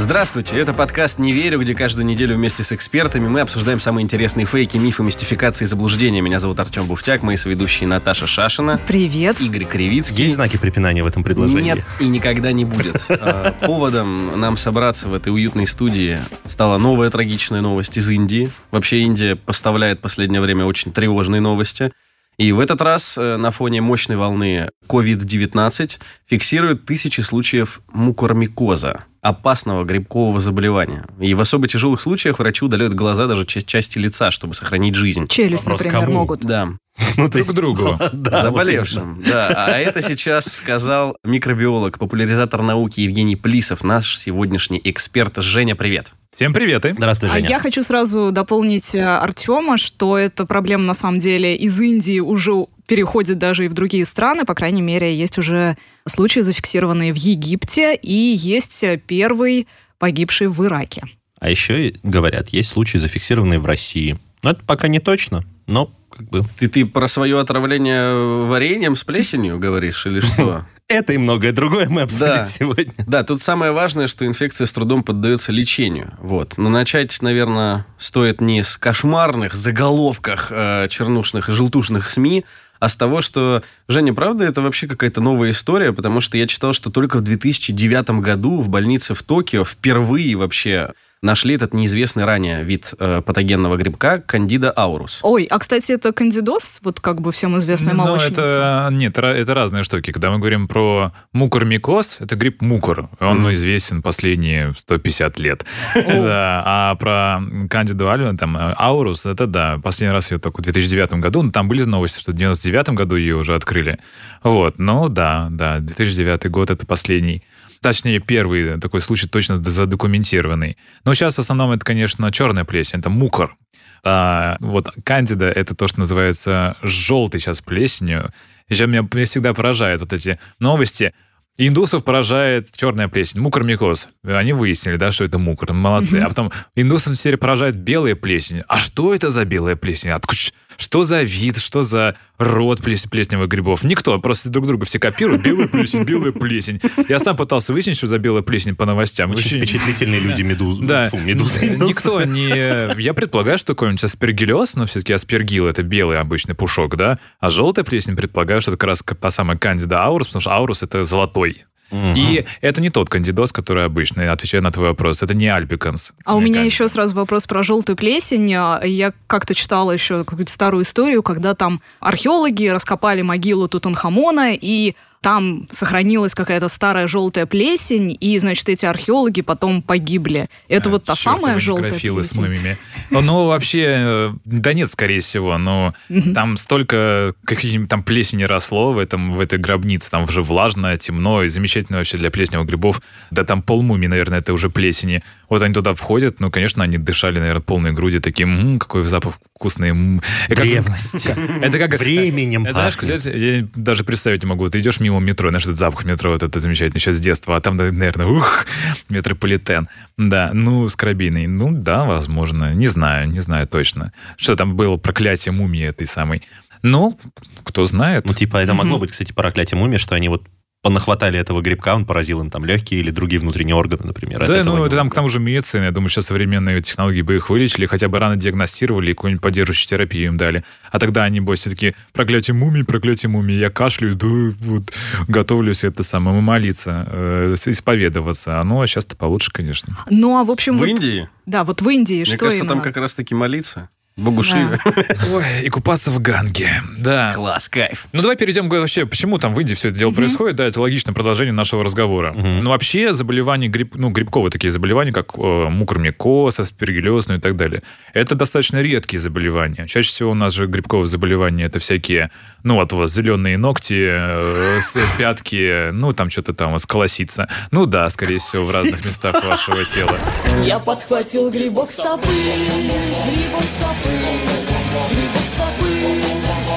Здравствуйте, это подкаст «Не верю», где каждую неделю вместе с экспертами мы обсуждаем самые интересные фейки, мифы, мистификации и заблуждения. Меня зовут Артем Буфтяк, мои соведущие Наташа Шашина, Привет. Игорь Кривицкий. Есть знаки препинания в этом предложении? Нет, и никогда не будет. А, Поводом нам собраться в этой уютной студии стала новая трагичная новость из Индии. Вообще Индия поставляет в последнее время очень тревожные новости. И в этот раз э, на фоне мощной волны COVID-19 фиксируют тысячи случаев мукормикоза, опасного грибкового заболевания. И в особо тяжелых случаях врачи удаляют глаза даже часть части лица, чтобы сохранить жизнь. Челюсть, Вопрос например, кому? могут. Да, Ну, то есть, другу. да, заболевшим. Да, а это сейчас сказал микробиолог, популяризатор науки Евгений Плисов, наш сегодняшний эксперт. Женя, привет. Всем привет. вот. Здравствуй, А Женя. я хочу сразу дополнить э, Артема, что эта проблема на самом деле из Индии уже переходит даже и в другие страны. По крайней мере, есть уже случаи, зафиксированные в Египте, и есть э, первый погибший в Ираке. А еще говорят, есть случаи, зафиксированные в России. Но это пока не точно, но как бы... Ты, ты про свое отравление вареньем с плесенью говоришь или что? Это и многое другое мы обсудим Да. сегодня. Да, тут самое важное, что инфекция с трудом поддается лечению. Вот. Но начать, наверное, стоит не с кошмарных заголовках э, чернушных и желтушных СМИ, а с того, что, Женя, правда, это вообще какая-то новая история, потому что я читал, что только в 2009 году в больнице в Токио впервые вообще нашли этот неизвестный ранее вид э, патогенного грибка кандида аурус. Ой, а кстати, это кандидоз, вот как бы всем известный ну, молочница. Ну, это, нет, это разные штуки. Когда мы говорим про мукормикоз, это гриб мукор. Он mm. известен последние 150 лет. Да. А про кандиду там, аурус, это да, последний раз ее только в 2009 году, но там были новости, что 99 2009 году ее уже открыли. Вот, ну да, да, 2009 год — это последний Точнее, первый такой случай точно задокументированный. Но сейчас в основном это, конечно, черная плесень, это мукор. А, вот кандида — это то, что называется желтый сейчас плесенью. Еще меня, меня всегда поражают вот эти новости. Индусов поражает черная плесень, мукормикоз. Они выяснили, да, что это мукор, молодцы. Mm-hmm. А потом индусов теперь поражает белая плесень. А что это за белая плесень? Откуда? Что за вид, что за род плес- плесневых грибов? Никто, просто друг друга все копируют. Белая плесень, белая плесень. Я сам пытался выяснить, что за белая плесень по новостям. Очень Вообще впечатлительные люди медузы. да. Фу, медузы. Никто не... Я предполагаю, что какой-нибудь аспергиллез, но все-таки аспергил — это белый обычный пушок, да? А желтая плесень, предполагаю, что это как раз та самая кандида аурус, потому что аурус — это золотой. И это не тот кандидоз, который обычный, отвечая на твой вопрос. Это не альбиканс. А у меня кандида. еще сразу вопрос про желтую плесень. Я как-то читала еще какую-то старую историю, когда там археологи раскопали могилу Тутанхамона, и там сохранилась какая-то старая желтая плесень, и, значит, эти археологи потом погибли. Это вот та самая желтая некрофилы с плесень? мумиями. Ну, вообще, э, да нет, скорее всего, но там столько каких-нибудь там плесени росло в, этом, в этой гробнице, там уже влажно, темно, и замечательно вообще для плесневых грибов. Да там полмумии, наверное, это уже плесени. Вот они туда входят, ну, конечно, они дышали, наверное, полной груди, таким, «М, какой запах вкусный. м». И как- Древность. Это как... Временем Это, знаешь, я даже представить не могу. Ты идешь мимо метро, знаешь, этот запах метро, вот это замечательно еще с детства, а там, наверное, ух, метрополитен. Да, ну, скоробейный. Ну, да, возможно. Не знаю, не знаю точно. Что там было проклятие мумии этой самой. Ну, кто знает. Ну, типа, это могло быть, кстати, проклятие мумии, что они вот понахватали этого грибка, он поразил им там легкие или другие внутренние органы, например. Да, ну, это там к тому же медицина. Я думаю, сейчас современные технологии бы их вылечили, хотя бы рано диагностировали и какую-нибудь поддерживающую терапию им дали. А тогда они, бойся, такие, проклятие мумии, проклятие мумии. Я кашляю, да, вот, готовлюсь это самое, молиться, э, исповедоваться. А сейчас-то получше, конечно. Ну, а в общем... В вот- Индии? Да, вот в Индии Мне что кажется, там именно? как раз-таки молиться. Богу Да. Шиве. Ой, и купаться в Ганге. Да. Класс, кайф. Ну, давай перейдем к вообще, почему там в Индии все это дело происходит. Да, это логичное продолжение нашего разговора. Ну, вообще, заболевания, гриб, ну, грибковые такие заболевания, как э, мукормикоз, аспергиллез, ну и так далее, это достаточно редкие заболевания. Чаще всего у нас же грибковые заболевания это всякие, ну, вот у вас зеленые ногти, э, с- пятки, ну, там что-то там, вот, сколоситься. Ну, да, скорее всего, в разных местах вашего тела. Я подхватил грибок стопы, грибок стопы, грибок стопы,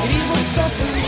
грибок стопы.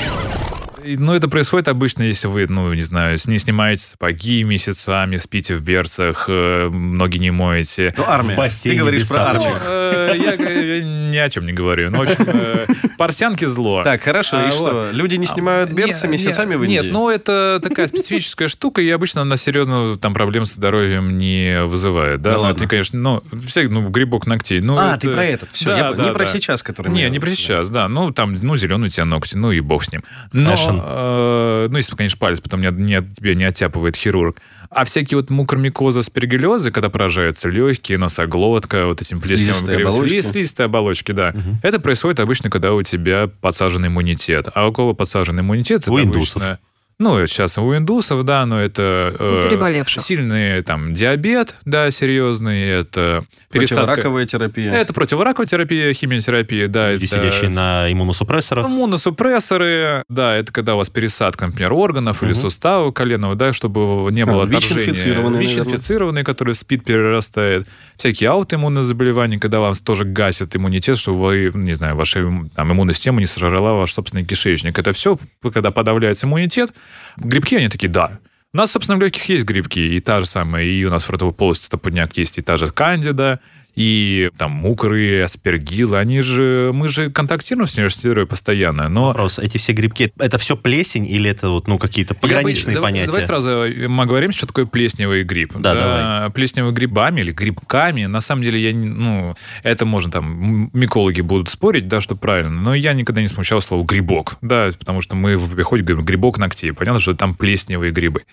Ну, это происходит обычно, если вы, ну, не знаю, с- не снимаете сапоги месяцами, спите в берцах, э, ноги не моете. Ну, армия. В бассейне Ты говоришь про армию. Э, Я э, ни о чем не говорю. Ну, в общем, э, портянки зло. Так, хорошо, А, и что? Люди не снимают берцы Не- месяцами не- в Индии? Нет, ну это такая специфическая штука, и обычно она серьезно там проблем со здоровьем не вызывает. Да, Да Ну, ладно. это, конечно, ну, все, ну, грибок ногтей. Ну, А, это- ты про этот. Все, Да, я, да, не про сейчас, который Не, не про сейчас, да. Ну, там, ну, зеленые у тебя ногти, ну и бог с ним. Но. Э, ну, если, конечно, палец потом не, не тебе не оттяпывает хирург. А всякие вот мукормикозы, спирогелезы, когда поражаются легкие, носоглотка, вот этим Слизистые оболочки. сли- слизистые оболочки, да. Это происходит обычно, когда у тебя подсажен иммунитет. А у кого подсажен иммунитет? У это индусов. обычно- ну, сейчас у индусов, да, но это... э, переболевших. Сильный там диабет, да, серьезный, это пересадка... Противораковая терапия. Это противораковая терапия, химиотерапия, да. Люди, это... сидящие на иммуносупрессорах. Иммуносупрессоры, да, это когда у вас пересадка, например, органов или Мгм. сустава коленного, да, чтобы не было А, отторжения. ВИЧ-инфицированные, ВИЧ-инфицированные, которые в СПИД перерастает. Всякие аутоиммунные заболевания, когда вам тоже гасят иммунитет, чтобы вы, не знаю, ваша там, иммунная система не сожрала ваш собственный кишечник. Это все, когда подавляется иммунитет. Грибки, они такие, да, у нас, собственно, в легких есть грибки, и та же самая, и у нас в ротовой полости стопудняк есть, и та же кандида, и там мукры, аспергилы, они же, мы же контактируем с нейростерой постоянно, но... Вопрос, эти все грибки, это все плесень или это вот, ну, какие-то пограничные бы- давай- понятия? Давай сразу э, мы говорим, что такое плесневый гриб. Да, давай. Плесневыми грибами или грибками, на самом деле, я, ну, это можно там, микологи будут спорить, да, что правильно, но я никогда не смущал слово грибок, да, потому что мы в обиходе говорим грибок ногтей, понятно, что там плесневые грибы.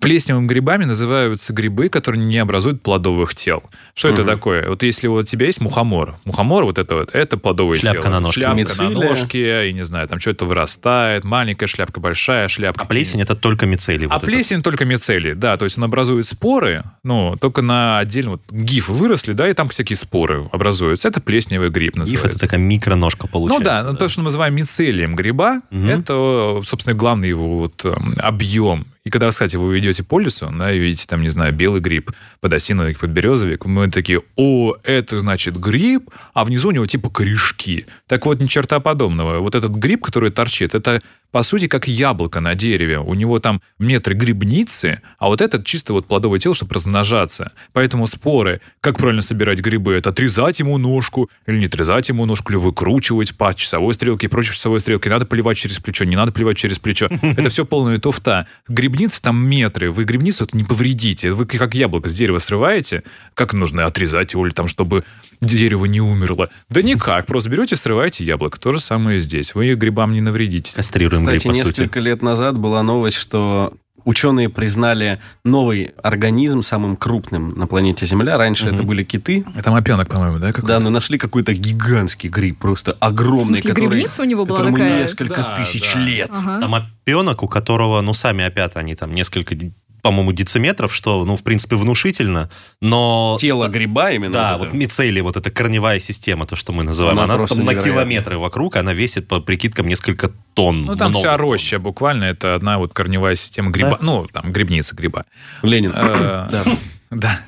Плесневыми грибами называются грибы, которые не образуют плодовых тел. Что это такое? Вот если вот у тебя есть мухомор, мухомор вот это вот, это плодовое Шляпка тело. на ножке. Шляпка Мицелия. на ножке, и не знаю, там что-то вырастает, маленькая шляпка, большая шляпка. А плесень это только мицелий. А вот этот. плесень только мицелий, да, то есть он образует споры, ну, только на отдельно, вот гифы выросли, да, и там всякие споры образуются. Это плесневый гриб Гиф называется. это такая микроножка ну получается. да, ну, то, что мы называем мицелием гриба, Мгм. это, собственно, главный его вот эм, объем. И когда, кстати, вы идете по лесу, да, и видите там, не знаю, белый гриб, подосиновик, подберезовик, мы такие, о, это значит гриб, а внизу у него типа корешки. Так вот, ни черта подобного. Вот этот гриб, который торчит, это по сути, как яблоко на дереве. У него там метры грибницы, а вот этот чисто вот плодовое тело, чтобы размножаться. Поэтому споры, как правильно собирать грибы, это отрезать ему ножку, или не отрезать ему ножку, или выкручивать по часовой стрелке и прочей часовой стрелке. Надо поливать через плечо, не надо поливать через плечо. Это все полная туфта. Грибницы там метры. Вы грибницу не повредите. Вы как яблоко с дерева срываете, как нужно отрезать его, или там, чтобы дерево не умерло. Да никак. Просто берете, срываете яблоко. То же самое и здесь. Вы грибам не навредите. Кастрируем Кстати, гриб, по сути. несколько лет назад была новость, что ученые признали новый организм самым крупным на планете Земля. Раньше это были киты. Это мопенок, по-моему, да? какой-то? Да, но нашли какой-то гигантский гриб, просто В огромный, смысле, который, грибница у него была такая? несколько Да, тысяч да. лет. Ага. Там опенок, у которого, ну, сами опята, они там несколько, по-моему, дециметров, что, ну, в принципе, внушительно, но... Тело гриба именно. Да, вот вот это. мицелий, вот эта корневая система, то, что мы называем, Она она, там на невероятна. километры вокруг, она весит по прикидкам несколько тонн. Ну, там Много. вся роща буквально, это одна вот корневая система гриба. Да? Ну, там грибница гриба. Ленин. Э, Да. Да.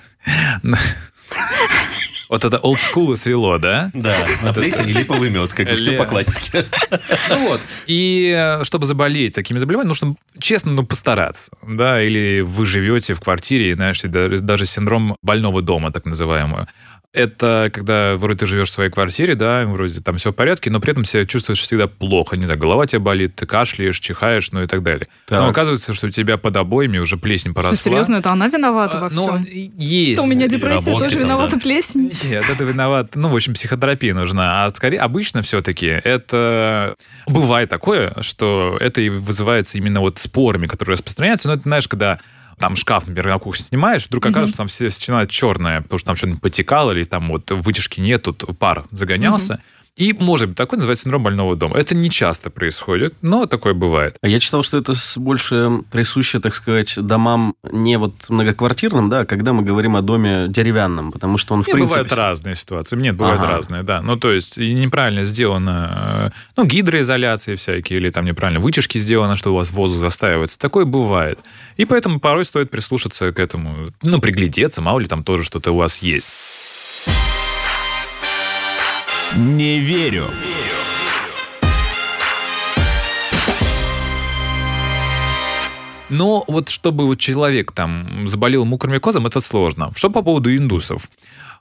Вот это олдскул свело, да? Да, на плесень или повымет, как бы все по классике. Ну вот. И э, чтобы заболеть такими заболеваниями, нужно, честно, ну, постараться. Да, или вы живете в квартире, знаешь, даже синдром больного дома, так называемый. Это когда вроде ты живешь в своей квартире, да, вроде там все в порядке, но при этом себя чувствуешь всегда плохо. Не знаю, голова тебя болит, ты кашляешь, чихаешь, ну и так далее. Так. Но оказывается, что у тебя под обоями уже плесень поросла. Что, серьезно, это она виновата во А, ну, всем? есть. Что у меня депрессия работы тоже там, виновата да. плесень? Нет, это виноват. Ну, в общем, психотерапия нужна. А скорее, обычно все-таки это... Бывает такое, что это и вызывается именно вот спорами, которые распространяются. Но это, знаешь, когда там шкаф, например, на кухне снимаешь, вдруг оказывается, что там все начинает черное, потому что там что-нибудь потекало, или там вот вытяжки нет, тут пар загонялся. И, может быть, такой называется синдром больного дома. Это не часто происходит, но такое бывает. А я читал, что это больше присуще, так сказать, домам не вот многоквартирным, да, а когда мы говорим о доме деревянном, потому что он, в Нет, принципе... бывают разные ситуации. Нет, бывают Ага. разные, да. Ну, то есть, неправильно сделано, э, ну, гидроизоляции всякие, или там неправильно вытяжки сделано, что у вас воздух застаивается. Такое бывает. И поэтому порой стоит прислушаться к этому, ну, приглядеться, мало ли там тоже что-то у вас есть. Не верю. Но вот чтобы вот человек там заболел мукормикозом, это сложно. Что по поводу индусов?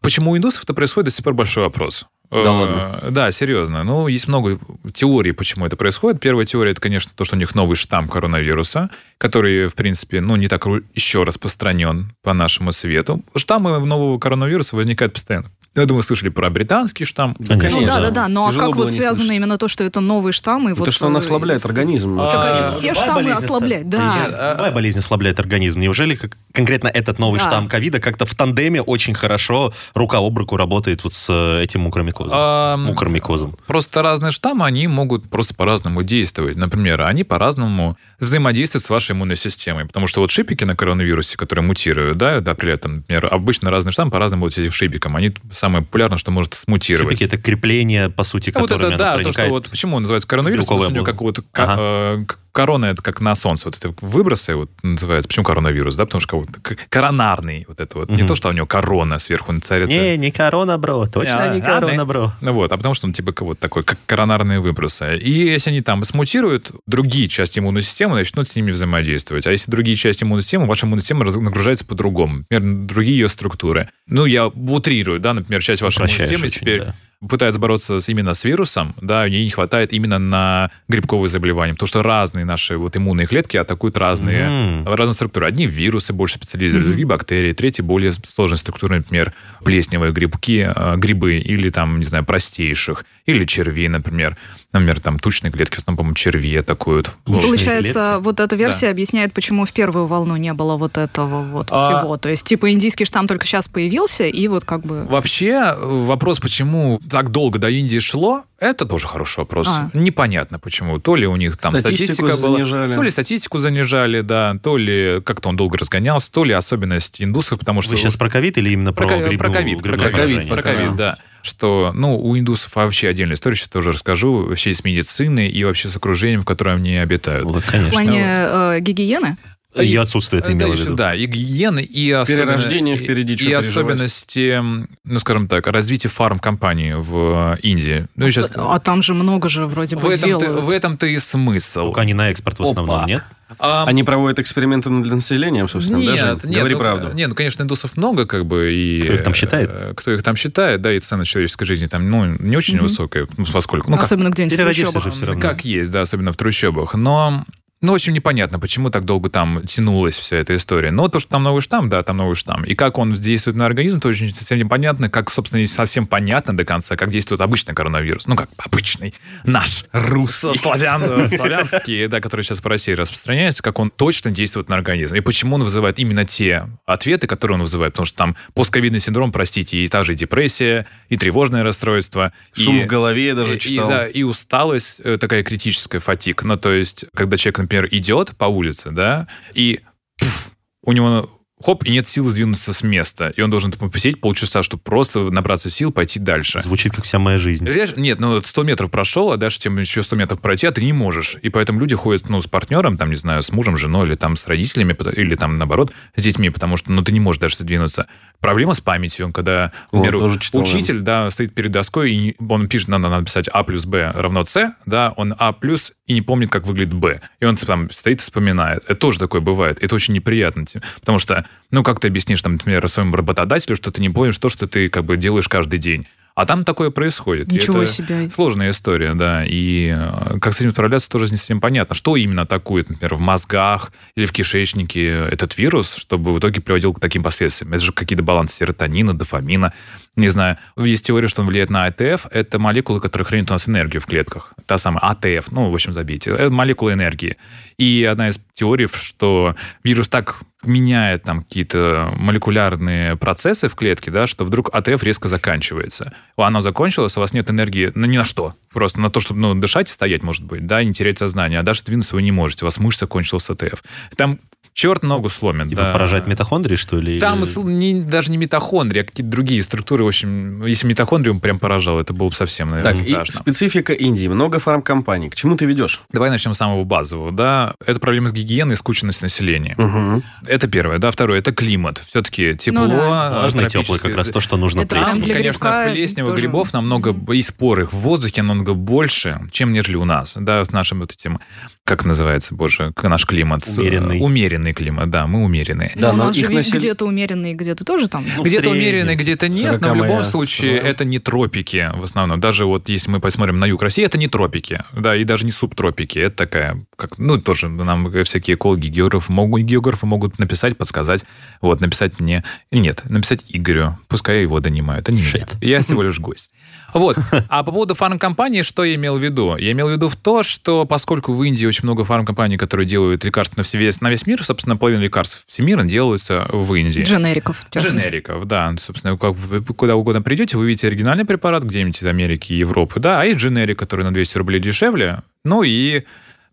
Почему у индусов это происходит, до сих пор большой вопрос. Да Э, ладно? Да, серьезно. Ну, есть много теорий, почему это происходит. Первая теория, это, конечно, то, что у них новый штамм коронавируса, который, в принципе, ну, не так еще распространен по нашему свету. Штаммы нового коронавируса возникают постоянно. Я думаю, слышали про британский штамм. Конечно. Ну да, да, да. Ну а как вот связано слышать. именно то, что это новый штамм? И Это вот, что он э, ослабляет с- организм. А, очень Так, сильно. э, все штаммы ослабляют, да. Нет, Любая болезнь ослабляет организм. Неужели как- конкретно этот новый Да. штамм ковида как-то в тандеме очень хорошо рука об руку работает вот с э, этим мукромикозом? А, Мукормикозом. Просто разные штаммы, они могут просто по-разному действовать. Например, они по-разному взаимодействуют с вашей иммунной системой. Потому что вот шипики на коронавирусе, которые мутируют, да, да, при этом, например, обычно разные штаммы по-разному будут этим шипикам. Они самое популярное, что может смутировать. Шипики это крепление, по сути, вот которыми это, да, то, что вот почему он называется коронавирус, потому что у него облако. как вот ко- э, корона это как на солнце, вот это выбросы вот называется. Почему коронавирус, да? Потому что вот коронарный вот это вот. Не Мгм. то, что у него корона сверху царится. Не, не корона, бро. Точно Не, не а, корона, не. бро. Ну вот, а потому что он типа вот такой, как коронарные выбросы. И если они там смутируют, другие части иммунной системы начнут с ними взаимодействовать. А если другие части иммунной системы, ваша иммунная система нагружается по-другому. Например, другие ее структуры. Ну, я утрирую, да, например, часть вашей иммунной Упрощаешь системы очень, теперь да. Пытается бороться с, именно с вирусом, да, ей не хватает именно на грибковые заболевания, потому что разные наши вот иммунные клетки атакуют разные, М. разные структуры. Одни вирусы больше специализируют, другие бактерии, третьи более сложные структуры, например, плесневые грибки, э, грибы или там, не знаю, простейших, или червей, например. Например, там тучные клетки, в основном, по-моему, черви атакуют. Получается, клетки. вот эта версия объясняет, почему в первую волну не было вот этого вот А- всего. То есть, типа, индийский штамм только сейчас появился, и вот как бы... Вообще, вопрос, почему так долго до Индии шло, это тоже хороший вопрос. А. Непонятно почему. То ли у них там Статистику статистика была, занижали. то ли статистику занижали, да, то ли как-то он долго разгонялся, то ли особенность индусов, потому что... Вы сейчас про ковид или именно про, Про, грибную- про ковид, про ковид, про ковид, да. Что, ну, у индусов вообще отдельная история, сейчас тоже расскажу, вообще с медициной и вообще с окружением, в котором они обитают. Вот, В конечно. плане э, гигиены? И отсутствие это Да, имело в виду. Да, и гигиены, и Перерождение впереди, И, особенности, ну, скажем так, развития фармкомпании в Индии. Ну, и сейчас... А там же много же вроде В бы этом-то, делают. в этом-то и смысл. Только они на экспорт в основном, Опа. нет? А, Они проводят эксперименты над населением, собственно, нет, даже. нет, Говори ну, правду. Нет, ну, конечно, индусов много, как бы, и... Кто их там считает? э, Кто их там считает, да, и цена человеческой жизни там, ну, не очень Мгм. высокая, ну, поскольку... Ну, как, Особенно где-нибудь в трущобах. же все равно. как есть, да, особенно в трущобах. Но ну, в общем, непонятно, почему так долго там тянулась вся эта история. Но то, что там новый штамм, да, там новый штамм. И как он действует на организм, то очень совсем непонятно. Как, собственно, не совсем понятно до конца, как действует обычный коронавирус. Ну, как обычный наш русский, славян, славянский, да, который сейчас по России распространяется, как он точно действует на организм. И почему он вызывает именно те ответы, которые он вызывает. Потому что там постковидный синдром, простите, и та же депрессия, и тревожное расстройство. Шум и- в голове я даже читал. И, да, и усталость, э, такая критическая фатик. Ну, то есть, когда человек, например, идет по улице, да, и пф, у него хоп, и нет сил сдвинуться с места. И он должен там посидеть полчаса, чтобы просто набраться сил, пойти дальше. Звучит как вся моя жизнь. Реально- Нет, ну 100 метров прошел, а дальше тебе еще 100 метров пройти, а ты не можешь. И поэтому люди ходят, ну, с партнером, там, не знаю, с мужем, женой, или там с родителями, или там, наоборот, с детьми, потому что, ну, ты не можешь дальше двинуться. Проблема с памятью, когда, Вот, например, да. учитель, да, стоит перед доской, и он пишет, надо написать А плюс Б равно С, да, он А плюс и не помнит, как выглядит Б. И он там стоит и вспоминает. Это тоже такое бывает. Это очень неприятно. тем- Потому что, ну, как ты объяснишь, там, например, своему работодателю, что ты не помнишь то, что ты как бы делаешь каждый день. А там такое происходит. И Ничего это себе. Сложная история, да. И э, как с этим справляться, тоже не совсем понятно. Что именно атакует, например, в мозгах или в кишечнике этот вирус, чтобы в итоге приводил к таким последствиям. Это же какие-то балансы серотонина, дофамина. Не знаю. Есть теория, что он влияет на АТФ. Это молекулы, которые хранят у нас энергию в клетках. Та самая АТФ. Ну, в общем, забейте. Это молекулы энергии. И одна из теорий, что вирус так меняет там какие-то молекулярные процессы в клетке, да, что вдруг АТФ резко заканчивается. Оно закончилось, у вас нет энергии ну, ни на что. Просто на то, чтобы ну, дышать и стоять, может быть, да, и не терять сознание. А даже двинуться вы не можете. У вас мышца кончилась АТФ. Там черт ногу сломит. Типа да. поражать митохондрии, что ли? Там или- не, даже не митохондрии, а какие-то другие структуры. В общем, если митохондрию прям поражал, это было бы совсем, наверное, Так, и страшно. специфика Индии. Много фармкомпаний. К чему ты ведешь? Давай начнем с самого базового. Да, это проблема с гигиеной и скученность населения. Угу. Это первое. Да, второе, это климат. Все-таки тепло. Ну да. Влажный, теплый, как раз то, что нужно Это Там, Там для конечно, плесневых тоже- грибов намного, и спор их в воздухе намного больше, чем нежели у нас, да, с нашим вот этим, как называется, боже, наш климат. С- Умеренный. Умеренный климат, да, мы умеренные. Да, Но у но нас же насел- где-то умеренные, где-то тоже там. Ну, где-то умеренные, где-то нет, но в любом моя случае страна. это не тропики в основном. Даже вот если мы посмотрим на юг России, это не тропики, да, и даже не субтропики. Это такая, как, ну, тоже нам всякие экологи, географы могут, географы могут написать, подсказать, вот, написать мне, нет, написать Игорю, пускай его донимают, а не меня. Shit. Я всего лишь гость. Вот. А по поводу фармкомпании, что я имел в виду? Я имел в виду в то, что поскольку в Индии очень много фармкомпаний, которые делают лекарства на, весь, на весь мир, собственно, половина лекарств всемирно делаются в Индии. Дженериков. Дженериков, да. Собственно, как куда угодно придете, вы видите оригинальный препарат где-нибудь из Америки и Европы, да, а есть дженерик, который на 200 рублей дешевле, ну и,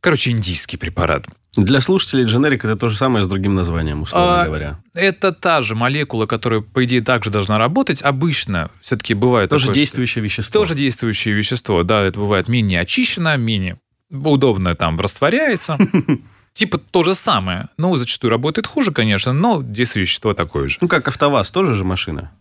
короче, индийский препарат. Для слушателей дженерик это то же самое с другим названием, условно А, говоря. Это та же молекула, которая, по идее, также должна работать. Обычно все-таки бывает Тоже такое, что- действующее вещество. Тоже действующее вещество, да, это бывает менее очищено, менее удобно там растворяется. Типа то же самое. Ну, зачастую работает хуже, конечно, но действующее вещество такое же. Ну, как АвтоВАЗ, тоже же машина.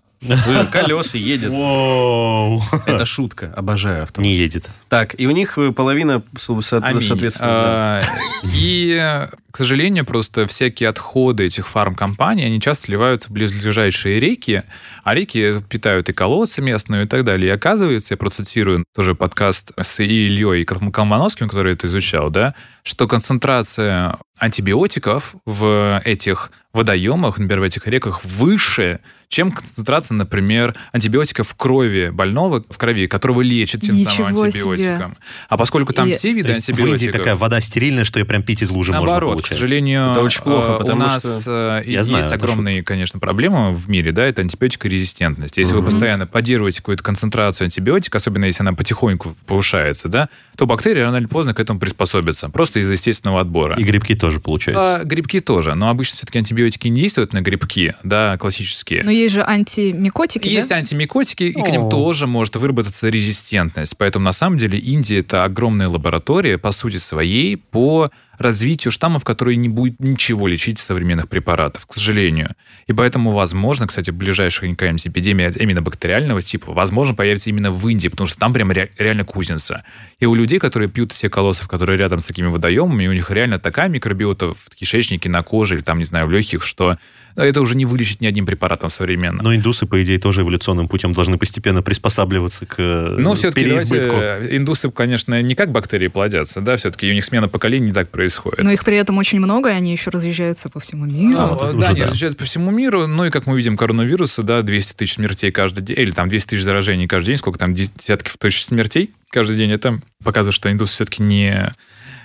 Колеса едет. Воу. Это шутка. Обожаю АвтоВАЗ. Не едет. Так, и у них э, половина, соответственно... А, И, к сожалению, просто всякие отходы этих фармкомпаний, они часто сливаются в близлежащие реки, а реки питают и колодцы местные и так далее. И оказывается, я процитирую тоже подкаст с Ильей Колмановским, который это изучал, да, что концентрация антибиотиков в этих водоемах, например, в этих реках, выше, чем концентрация, например, антибиотиков в крови больного, в крови, которого лечат тем самым Ничего себе. антибиотиком. А поскольку там И- все виды То есть в антибиотиков... Индии такая вода стерильная, что ее прям пить из лужи можно Наоборот, к сожалению, Это очень плохо, э, у потому нас э, Я есть знаю, огромные, конечно, проблемы в мире, да, это антибиотикорезистентность. Если вы Мгм. постоянно поддерживаете какую-то концентрацию антибиотика, особенно если она потихоньку повышается, да, то бактерии рано или поздно к этому приспособятся, просто из-за естественного отбора. И грибки тоже получается. А, грибки тоже, но обычно все-таки антибиотики не действуют на грибки, да, классические. Но есть же антимикотики, да? Есть антимикотики, и к ним тоже может выработаться резистентность. Поэтому, на самом деле, Индия — это огромная лаборатория, по сути своей, по развитию штаммов, которые не будет ничего лечить современных препаратов, к сожалению. И поэтому, возможно, кстати, ближайшая какая-нибудь эпидемия именно бактериального типа, возможно, появится именно в Индии, потому что там прям ре- реально кузница. И у людей, которые пьют все колоссов, которые рядом с такими водоемами, у них реально такая микробиота в кишечнике, на коже или там, не знаю, в легких, что это уже не вылечить ни одним препаратом современно. Но индусы, по идее, тоже эволюционным путем должны постепенно приспосабливаться к э, Ну, все-таки переизбытку. индусы, конечно, не как бактерии плодятся, да, все-таки у них смена поколений не так происходит. Но их при этом очень много, и они еще разъезжаются по всему миру. Ну, вот да, уже они да. разъезжаются по всему миру. Ну и как мы видим, коронавирусы, да, 200 тысяч смертей каждый день, или там 200 тысяч заражений каждый день, сколько там десятков тысяч смертей каждый день, это показывает, что индусы все-таки не,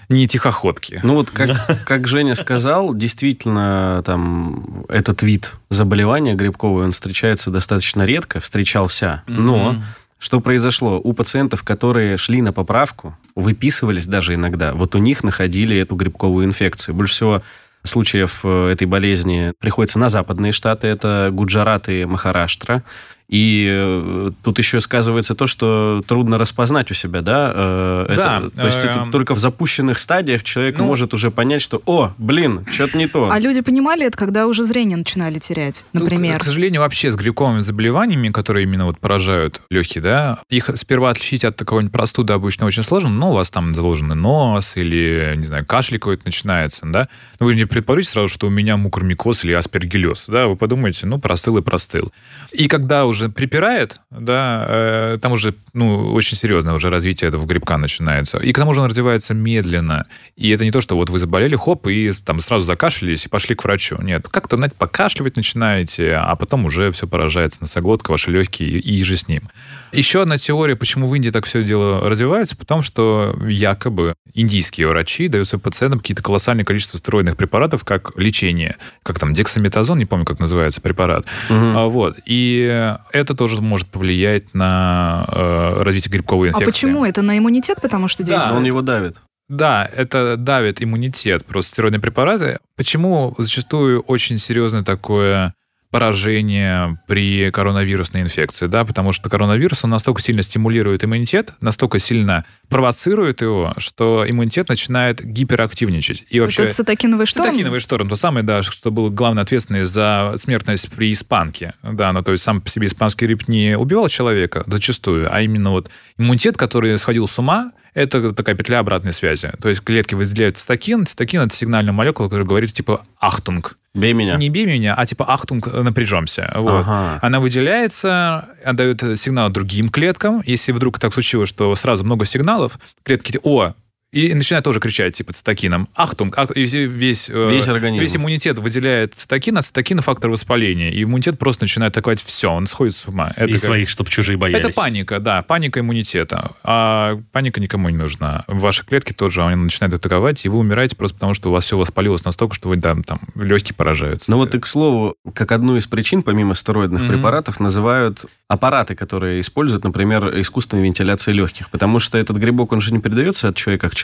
не тихоходки. Ну вот, как, как Женя сказал, действительно, там, этот вид заболевания грибковый, он встречается достаточно редко, встречался, но... Что произошло? У пациентов, которые шли на поправку, выписывались даже иногда, вот у них находили эту грибковую инфекцию. Больше всего случаев э, этой болезни приходится на западные штаты, это Гуджарат и Махараштра. И э, тут еще сказывается то, что трудно распознать у себя, да? э, это. Да, То есть это эм, только в запущенных стадиях человек ну- может уже понять, что, о, блин, что-то не то. А люди понимали это, когда уже зрение начинали терять, Ну, например. к, к сожалению, вообще с грибковыми заболеваниями, которые именно вот поражают легкие, да, их сперва отличить от какого-нибудь простуды обычно очень сложно, но у вас там заложенный нос или, не знаю, кашель какой-то начинается, да. Но вы не предположите сразу, что у меня мукормикоз или аспергиллез, да, вы подумаете, ну, простыл и простыл. И когда уже припирает, да, э, там уже, ну, очень серьезное уже развитие этого грибка начинается. И к тому же он развивается медленно. И это не то, что вот вы заболели, хоп, и там сразу закашлялись и пошли к врачу. Нет, как-то, знаете, покашливать начинаете, а потом уже все поражается носоглотка, ваши легкие и, и же с ним. Еще одна теория, почему в Индии так все дело развивается, потому что якобы индийские врачи дают своим пациентам какие-то колоссальное количество стероидных препаратов как лечение. Как там, дексаметазон, не помню, как называется препарат. Мгм. А, Вот. И это тоже может повлиять на э, развитие грибковой А инфекции. почему? Это на иммунитет, потому что Да. действует? Он его давит. Да, это давит иммунитет, просто стероидные препараты. Почему зачастую очень серьезное такое поражение при коронавирусной инфекции, да, потому что коронавирус, он настолько сильно стимулирует иммунитет, настолько сильно провоцирует его, что иммунитет начинает гиперактивничать. И вообще... Это цитокиновый шторм? Цитокиновый шторм, то самое, да, что был главный ответственный за смертность при испанке. Да, ну то есть сам по себе испанский грипп не убивал человека зачастую, а именно вот иммунитет, который сходил с ума, это такая петля обратной связи. То есть клетки выделяют цитокин. Цитокин — это сигнальная молекула, которая говорит типа «ахтунг». Бей меня. Не бей меня, а типа «ахтунг, напряжемся». Вот. Ага. Она выделяется, отдает сигнал другим клеткам. Если вдруг так случилось, что сразу много сигналов, клетки «О, и начинает тоже кричать, типа, цитокином. Ахтунг, ах, и весь, э, Весь организм. весь иммунитет выделяет цитокин, а цитокин фактор воспаления. И иммунитет просто начинает атаковать все, он сходит с ума. Это И как- своих, чтобы чужие боялись. это паника, да, паника иммунитета. А паника никому не нужна. Ваши клетки тоже, они начинают атаковать, и вы умираете просто потому, что у вас все воспалилось настолько, что вы там, там легкие поражаются. Ну вот и к слову, как одну из причин, помимо стероидных Мгм. препаратов, называют аппараты, которые используют, например, искусственную вентиляцию легких. Потому что этот грибок, он же не передается от человека к человеку.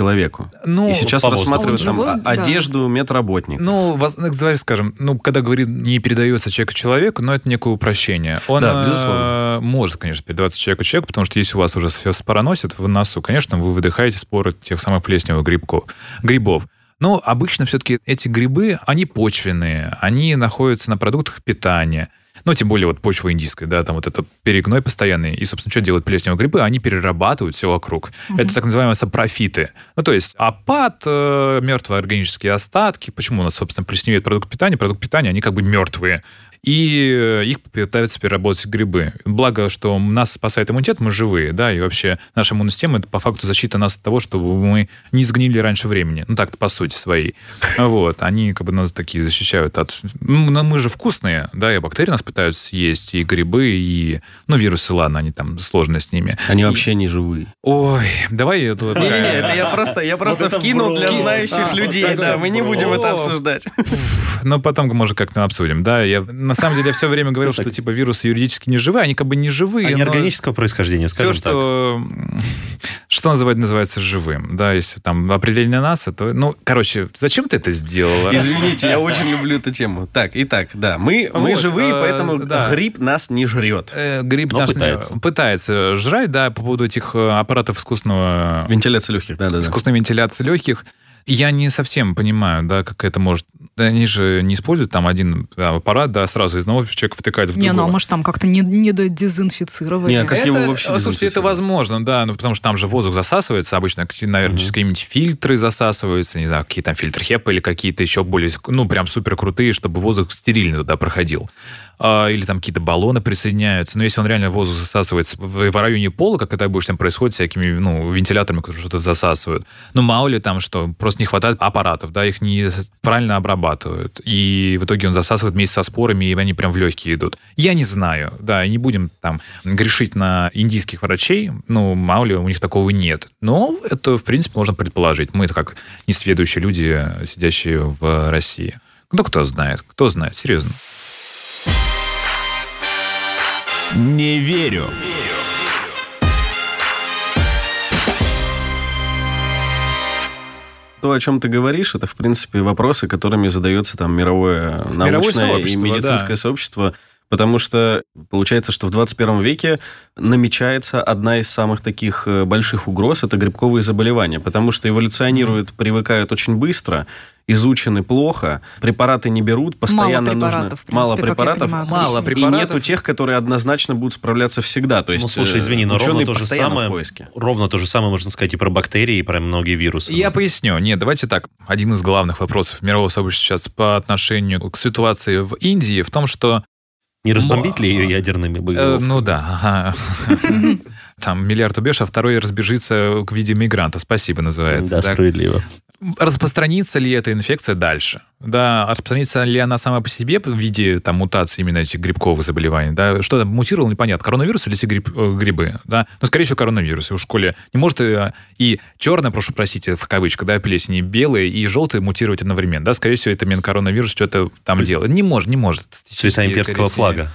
Ну, и сейчас по рассматривают Он там живой, о- да. одежду медработника. Ну, ну, давай скажем, ну, когда говорит не передается человек человеку, но это некое упрощение. Он Да, э, безусловно. может, конечно, передаваться человеку человеку, потому что если у вас уже все спора носит в носу, конечно, вы выдыхаете споры тех самых плесневых грибков, грибов. Но обычно все-таки эти грибы, они почвенные, они находятся на продуктах питания. Ну, тем более вот почва индийская, да, там вот это перегной постоянный. И, собственно, что делают плесневые грибы? Они перерабатывают все вокруг. Это так называемые сапрофиты. Ну, то есть опад, э, мертвые органические остатки. Почему у нас, собственно, плесневеет продукт питания? Продукт питания, они как бы мертвые. И э, их пытаются переработать грибы. Благо, что нас спасает иммунитет, мы живые, да, и вообще наша иммунная система это по факту защита нас от того, чтобы мы не сгнили раньше времени. Ну, так-то по сути своей. Вот. Они как бы нас такие защищают от... Ну, мы же вкусные, да, и бактерии нас пытаются съесть, и грибы, и... Ну, вирусы, ладно, они там сложно с ними. Они И- вообще не живые. Ой, давай Не-не-не, такая- это я просто, я просто вкинул для знающих А, людей, вот да, мы не будем это обсуждать. Ну, потом, может, как-то обсудим, да. Я, на самом деле, я все время говорил, что, типа, вирусы юридически не живые, они как бы не живые. Они но органического происхождения, Все, скажем так. что, что называть, называется живым, да, если там определение НАСА, то, ну, короче, зачем ты это сделала? Извините, я очень люблю эту тему. Так, итак, да, мы, мы живые, э, поэтому да. гриб нас не жрет. Э, Гриб Но наш пытается. пытается жрать, да, по поводу этих э, аппаратов искусственного Вентиляция легких, да-да-да. искусственной вентиляции легких. Я не совсем понимаю, да, как это может... Да, они же не используют там один да, аппарат, да, сразу из одного человека втыкают в Не, ну а другого. может там как-то не, не додезинфицировали. Не, а как это, его вообще Слушайте, это возможно, да, ну потому что там же воздух засасывается, обычно, какие- наверное, через какие-нибудь фильтры засасываются, не знаю, какие там фильтры HEPA или какие-то еще более, ну, прям супер крутые, чтобы воздух стерильно туда проходил. А, или там какие-то баллоны присоединяются. Но если он реально воздух засасывается в, районе пола, как это обычно происходит всякими, ну, вентиляторами, которые что-то засасывают, ну, мало ли там что, просто не хватает аппаратов, да, их не правильно обрабатывают. И в итоге он засасывает вместе со спорами, и они прям в легкие идут. Я не знаю, да, не будем там грешить на индийских врачей, ну, мало ли, у них такого нет. Но это, в принципе, можно предположить. Мы это как несведущие люди, сидящие в России. Ну, кто знает, кто знает, серьезно. Не верю. То, о чем ты говоришь, это, в принципе, вопросы, которыми задается там мировое научное и сообщество, медицинское да. сообщество. Потому что получается, что в 21 веке намечается одна из самых таких э, больших угроз – это грибковые заболевания. Потому что эволюционируют, привыкают очень быстро, изучены плохо, препараты не берут, постоянно препаратов, в нужно... мало принципе, я препаратов. понимаю, Мало обычно. И препаратов. нету тех, которые однозначно будут справляться всегда. То есть, Ну, слушай, э, извини, но ровно то же самое, в поиске. ровно то же самое можно сказать и про бактерии, и про многие вирусы. Я поясню. Нет, давайте так. Один из главных вопросов мирового сообщества сейчас по отношению к ситуации в Индии в том, что Не разбомбить ли ее ядерными Э, боеголовками? ну да. Там миллиард убьешь, а второй разбежится в виде мигранта. Спасибо, называется. да, Так. справедливо. Распространится ли эта инфекция дальше? Да, распространится ли она сама по себе в виде там, мутации именно этих грибковых заболеваний? Да? Что там мутировало, непонятно. Коронавирус или гриб- э, грибы? Да? Ну, скорее всего, коронавирус. И в школе не может э, и черное, прошу простить, в кавычках, да, плесень, и белое, и желтое мутировать одновременно. Да? Скорее всего, это именно коронавирус что-то там делает. Не может, не может. Цвета имперского флага.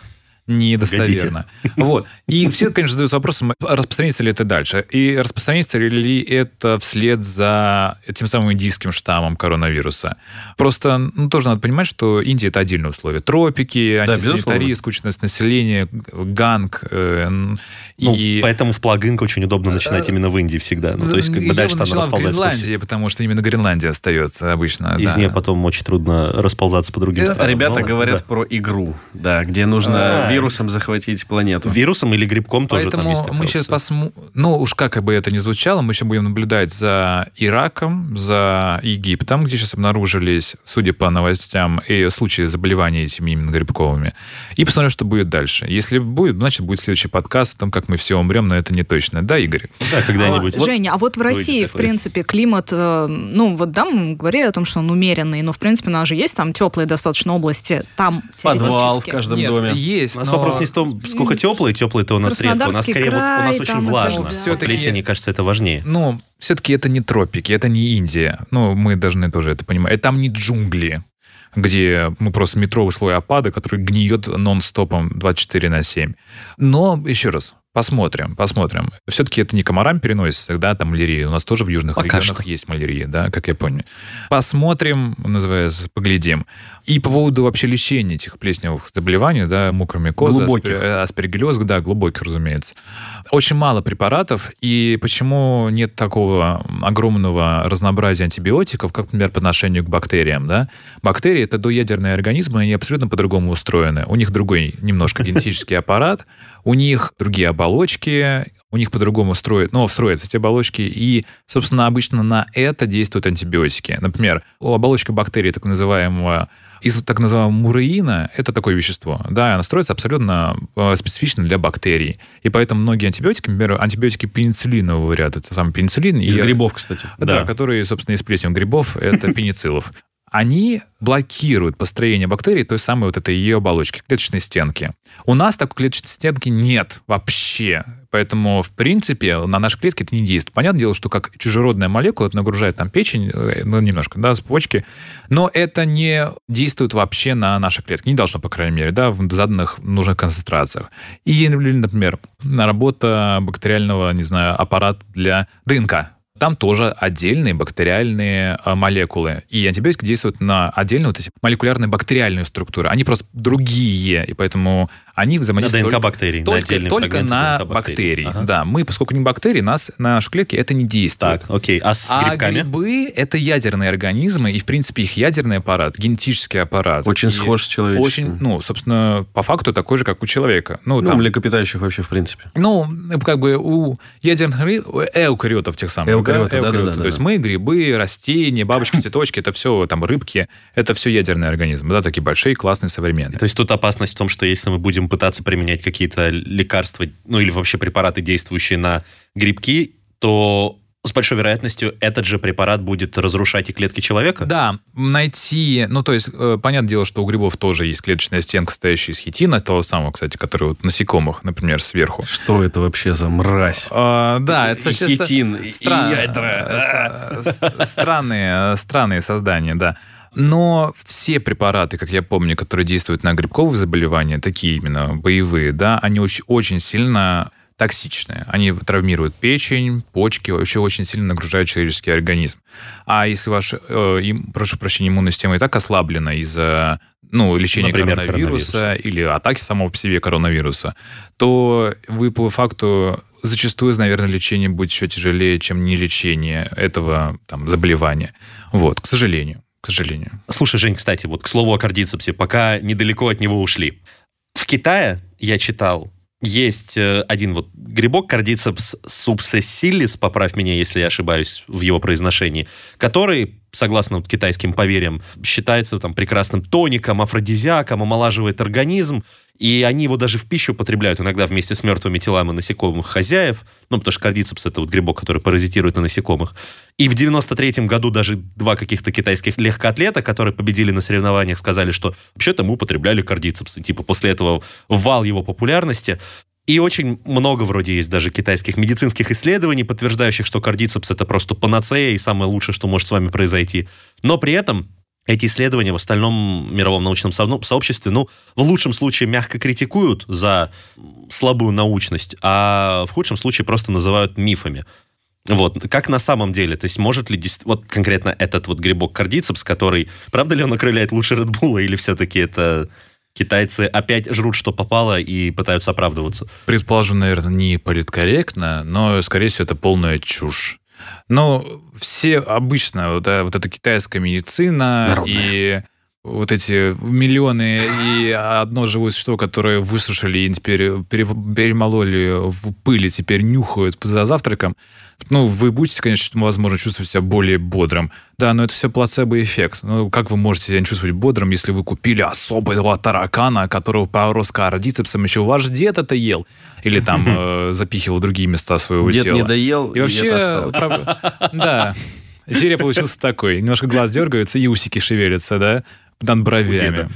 Недостоверно. Вот. И все, конечно, задаются вопросом, распространится ли это дальше. И распространится ли это вслед за этим самым индийским штаммом коронавируса. Просто ну, тоже надо понимать, что Индия — это отдельные условия. Тропики, антисанитария, да, скучность населения, ганг. Э, ну, и... Поэтому в плагинг очень удобно начинать именно в Индии всегда. Ну, то есть, как бы дальше там расползается. в Гренландии, потому что именно Гренландия остается обычно. Из да. нее потом очень трудно расползаться по другим странам. Ребята ну, говорят да. про игру, да, где нужно а, вирусом захватить планету. Вирусом или грибком тоже Поэтому там есть мы сейчас посмотрим... Ну, уж как бы это ни звучало, мы сейчас будем наблюдать за Ираком, за Египтом, где сейчас обнаружились, судя по новостям, и случаи заболевания этими именно грибковыми. И посмотрим, что будет дальше. Если будет, значит, будет следующий подкаст о том, как мы все умрем, но это не точно. Да, Игорь? Да, когда-нибудь. А, Женя, а вот в России, в принципе, климат, э, ну, вот да, мы говорили о том, что он умеренный, но, в принципе, у нас же есть там теплые достаточно области, там Подвал в каждом Нет, доме. есть, нас но... вопрос не в том, сколько теплые, теплые-то у нас редко. У нас скорее край, вот, у нас очень влажно. Это, Все-таки, Плесень, мне кажется, это важнее. Ну, все-таки это не тропики, это не Индия. Ну, мы должны тоже это понимать. Там не джунгли где мы просто метровый слой опада, который гниет нон-стопом 24 на 7. Но, еще раз, Посмотрим, посмотрим. Все-таки это не комарам переносится, да, там малярия. У нас тоже в южных Пока регионах что. есть малярия, да, как я понял. Посмотрим, называется, поглядим. И по поводу вообще лечения этих плесневых заболеваний, да, мукромикоза, глубоких. Аспер, аспергиллез, да, глубоких, разумеется. Очень мало препаратов, и почему нет такого огромного разнообразия антибиотиков, как, например, по отношению к бактериям, да? Бактерии — это доядерные организмы, они абсолютно по-другому устроены. У них другой немножко генетический аппарат, у них другие оболочки, у них по-другому строят, ну, встроятся эти оболочки, и, собственно, обычно на это действуют антибиотики. Например, у оболочки бактерий так называемого из так называемого муреина, это такое вещество, да, оно строится абсолютно э, специфично для бактерий. И поэтому многие антибиотики, например, антибиотики пенициллинового ряда, это самый пенициллин. Из и, грибов, кстати. Да, да, которые, собственно, из плесен грибов, это пенициллов они блокируют построение бактерий той самой вот этой ее оболочки, клеточной стенки. У нас такой клеточной стенки нет вообще. Поэтому, в принципе, на нашей клетке это не действует. Понятное дело, что как чужеродная молекула, это нагружает там печень, э, ну, немножко, да, с почки, но это не действует вообще на наши клетки. Не должно, по крайней мере, да, в заданных нужных концентрациях. И, например, работа бактериального, не знаю, аппарата для ДНК, там тоже отдельные бактериальные а, молекулы. И антибиотики действуют на отдельные вот эти молекулярные бактериальные структуры. Они просто другие, и поэтому они взаимодействуют... На ДНК бактерий, только, на Только на бактерии. Ага. Да, мы, поскольку не бактерии, нас, на наши клетки это не действует. Так, окей. А с а грибками? грибы — это ядерные организмы, и, в принципе, их ядерный аппарат, генетический аппарат. Очень схож с человеческим. Очень, ну, собственно, по факту такой же, как у человека. Ну, ну там, млекопитающих вообще, в принципе. Ну, как бы у ядерных эукариотов тех самых. Эукариоты, да, да, да, То есть мы, грибы, растения, бабочки, цветочки, это все, там, рыбки, это все ядерные организмы, да, такие большие, классные, современные. То есть тут опасность в том, что если мы будем пытаться применять какие-то лекарства, ну или вообще препараты, действующие на грибки, то с большой вероятностью этот же препарат будет разрушать и клетки человека? Да, найти, ну то есть, э, понятное дело, что у грибов тоже есть клеточная стенка, состоящая из хитина, того самого, кстати, который вот насекомых, например, сверху. Что это вообще за мразь? А, да, это и хитин, стра... и ядра. Э, странные, странные создания, да. Но все препараты, как я помню, которые действуют на грибковые заболевания, такие именно боевые, да, они очень, очень сильно токсичные. Они травмируют печень, почки, вообще очень сильно нагружают человеческий организм. А если ваш, э, им, прошу прощения, иммунная система и так ослаблена из-за ну, лечения Например, коронавируса, коронавируса или атаки самого по себе коронавируса, то вы по факту зачастую, наверное, лечение будет еще тяжелее, чем не лечение этого там, заболевания. Вот, к сожалению к сожалению. Слушай, Жень, кстати, вот к слову о кардицепсе, пока недалеко от него ушли. В Китае, я читал, есть э, один вот грибок, кардицепс субсессилис, поправь меня, если я ошибаюсь в его произношении, который согласно вот китайским поверьям, считается там прекрасным тоником, афродизиаком, омолаживает организм, и они его даже в пищу потребляют иногда вместе с мертвыми телами насекомых хозяев, ну, потому что кардицепс — это вот грибок, который паразитирует на насекомых. И в 93-м году даже два каких-то китайских легкоатлета, которые победили на соревнованиях, сказали, что вообще-то мы употребляли кардицепс. И типа после этого вал его популярности. И очень много вроде есть даже китайских медицинских исследований, подтверждающих, что кардицепс это просто панацея и самое лучшее, что может с вами произойти. Но при этом эти исследования в остальном мировом научном со- сообществе, ну, в лучшем случае мягко критикуют за слабую научность, а в худшем случае просто называют мифами. Вот, как на самом деле, то есть может ли вот конкретно этот вот грибок кардицепс, который, правда ли он окрыляет лучше Редбула, или все-таки это китайцы опять жрут, что попало, и пытаются оправдываться? Предположу, наверное, не политкорректно, но, скорее всего, это полная чушь. Но все обычно, да, вот эта китайская медицина Народная. и вот эти миллионы и одно живое существо, которое высушили и теперь пере- перемололи в пыли, теперь нюхают за завтраком, ну, вы будете, конечно, возможно, чувствовать себя более бодрым. Да, но это все плацебо-эффект. Ну, как вы можете себя чувствовать бодрым, если вы купили особого таракана, которого порос кардицепсом, еще ваш дед это ел? Или там э, запихивал другие места своего Дед тела? не доел, И вообще, да, серия получился такой. Немножко глаз дергаются, и усики шевелятся, да, над бровями.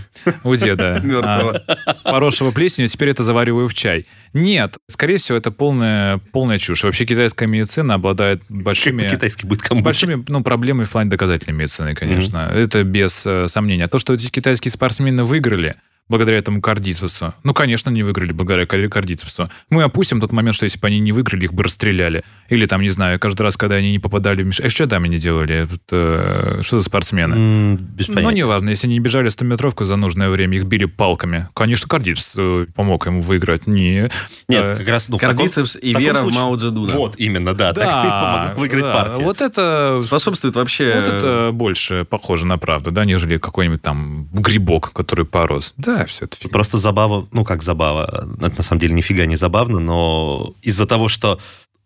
У деда. Мертвого. А, поросшего плесенью, теперь это завариваю в чай. Нет, скорее всего, это полная, полная чушь. Вообще китайская медицина обладает большими... По-китайски будет комбуча. Большими ну, проблемами в плане доказательной медицины, конечно. Это без э, сомнения. А то, что эти китайские спортсмены выиграли благодаря этому кардицепсу, ну, конечно, не выиграли благодаря кар- кардицепсу. Мы опустим тот момент, что если бы они не выиграли, их бы расстреляли. Или там, не знаю, каждый раз, когда они не попадали в миш... Э, что там они делали? Это, что за спортсмены? М, Без Ну, понятия. неважно, если они не бежали 100-метровку за нужное время, их били палками. Конечно, кардицепс э, помог ему выиграть. Не... Нет, э, как раз... Ну, в таком- Кардицепс и в вера в случае- Мао Цзэдуна. Вот, именно, да. Так и помогла выиграть да, партию. Вот это Способствует вообще... Вот это больше похоже на правду, да, нежели какой-нибудь там грибок, который порос. Да, все это фигня. Просто забава, ну как забава, это на самом деле нифига не забавно, но из-за того, что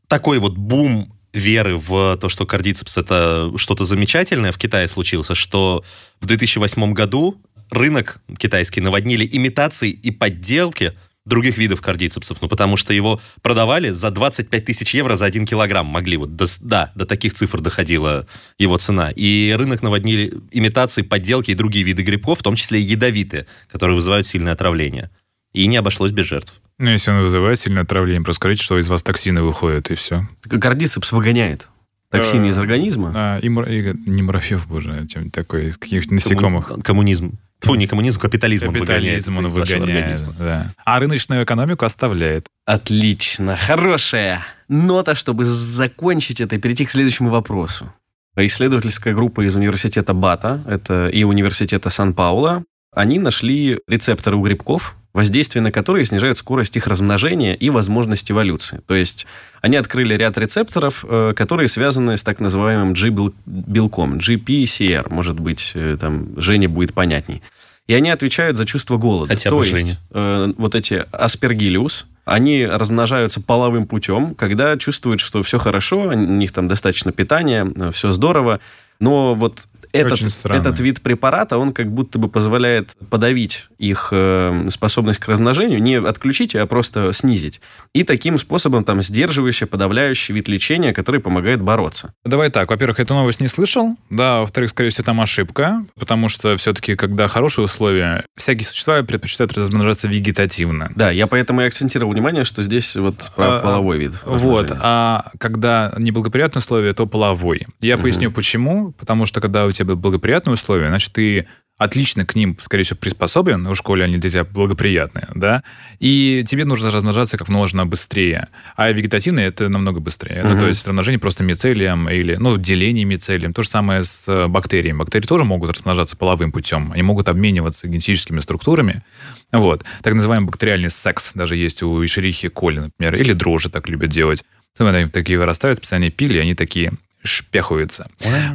такой вот бум веры в то, что кардицепс это что-то замечательное в Китае случился, что в 2008 году рынок китайский наводнили имитации и подделки других видов кардицепсов, ну потому что его продавали за 25 тысяч евро за 1 килограмм, могли вот, до, да, до таких цифр доходила его цена. И рынок наводнили имитации, подделки и другие виды грибков, в том числе ядовитые, которые вызывают сильное отравление. И не обошлось без жертв. Ну, если он вызывает сильное отравление, просто скажите, что из вас токсины выходят, и все. Кардицепс выгоняет токсины Э, из организма. А, и, и не муравьев, боже, а чем такой, из каких-то насекомых. Комму- Коммунизм. Фу, не коммунизм, капитализм, он Капитализм он выгоняет вашего выгоняет. организма. да. А рыночную экономику оставляет. Отлично. Хорошая нота, чтобы закончить это и перейти к следующему вопросу. Исследовательская группа из университета Бата, это и университета Сан-Паула, они нашли рецепторы у грибков, воздействие на которые снижает скорость их размножения и возможность эволюции. То есть они открыли ряд рецепторов, э, которые связаны с так называемым G-белком, GPCR, может быть, э, там Жене будет понятней. И они отвечают за чувство голода. Хотя То бы есть Женя. э, вот эти аспергиллиус, они размножаются половым путем, когда чувствуют, что все хорошо, у них там достаточно питания, все здорово, но вот этот, этот вид препарата, он как будто бы позволяет подавить их э, способность к размножению, не отключить, а просто снизить. И таким способом там сдерживающий, подавляющий вид лечения, который помогает бороться. Давай так, во-первых, эту новость не слышал, да, во-вторых, скорее всего, там ошибка, потому что все-таки, когда хорошие условия, всякие существа предпочитают размножаться вегетативно. Да, я поэтому и акцентировал внимание, что здесь вот про А, половой вид. Вот, а когда неблагоприятные условия, то половой. Я Мгм. поясню почему. Потому что когда у тебя благоприятные условия, значит, ты отлично к ним, скорее всего, приспособлен, в школе они для тебя благоприятные, да, и тебе нужно размножаться как можно быстрее. А вегетативные это намного быстрее. Ну, Мгм. то есть размножение просто мицелием или, ну, деление мицелием. То же самое с э, бактериями. Бактерии тоже могут размножаться половым путем. Они могут обмениваться генетическими структурами. Вот. Так называемый бактериальный секс даже есть у ишерихи коли, например, или дрожжи так любят делать. Ну, Они такие вырастают, специальные пили, они такие шпяхаются.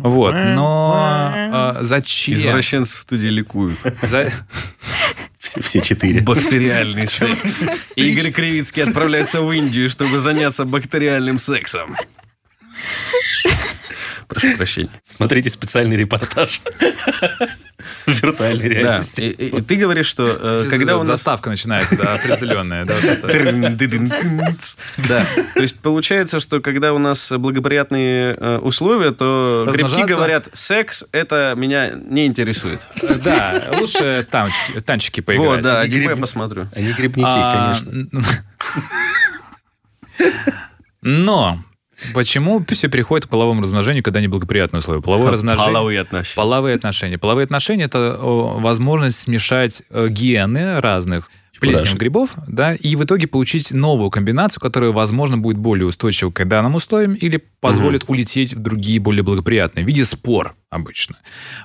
Вот. Но а, зачем? Извращенцы в студии ликуют. За- Все, все четыре. Бактериальный секс. Игорь Кривицкий отправляется в Индию, чтобы заняться бактериальным сексом. Прошу прощения. Смотрите специальный репортаж в виртуальной Да, реальности. и, и- и ты говоришь, что э, когда у нас... заставка начинается, да, определенная. да, то есть получается, что когда у нас благоприятные э, условия, то грибки говорят, секс это меня не интересует. Да, лучше танчики, поиграть. Вот, да, аниме посмотрю. Они грибники, А, конечно. Но Почему все приходит к половому размножению, когда неблагоприятные условия? Половое размножение... Половые отношения. Половые отношения. Половые отношения – это возможность смешать э, гены разных плесневых грибов, да, и в итоге получить новую комбинацию, которая, возможно, будет более устойчива к данным условиям или позволит улететь в другие более благоприятные, в виде спор обычно.